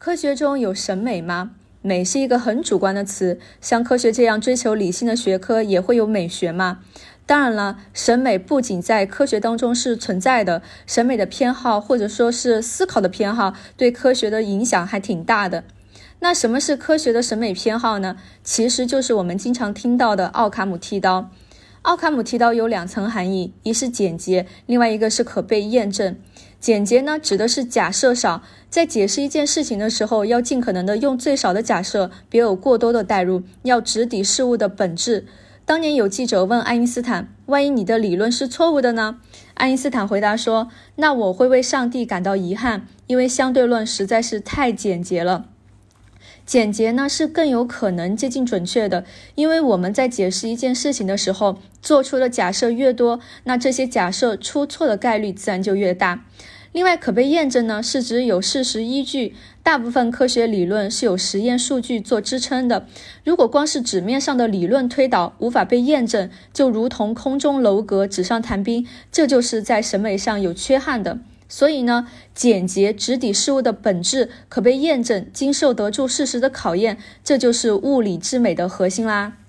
科学中有审美吗？美是一个很主观的词，像科学这样追求理性的学科也会有美学吗？当然了，审美不仅在科学当中是存在的，审美的偏好或者说是思考的偏好，对科学的影响还挺大的。那什么是科学的审美偏好呢？其实就是我们经常听到的奥卡姆剃刀。奥卡姆剃刀有两层含义，一是简洁，另外一个是可被验证。简洁呢，指的是假设少，在解释一件事情的时候，要尽可能的用最少的假设，别有过多的代入，要直抵事物的本质。当年有记者问爱因斯坦：“万一你的理论是错误的呢？”爱因斯坦回答说：“那我会为上帝感到遗憾，因为相对论实在是太简洁了。”简洁呢是更有可能接近准确的，因为我们在解释一件事情的时候，做出的假设越多，那这些假设出错的概率自然就越大。另外，可被验证呢是指有事实依据，大部分科学理论是有实验数据做支撑的。如果光是纸面上的理论推导无法被验证，就如同空中楼阁、纸上谈兵，这就是在审美上有缺憾的。所以呢，简洁直抵事物的本质，可被验证，经受得住事实的考验，这就是物理之美的核心啦。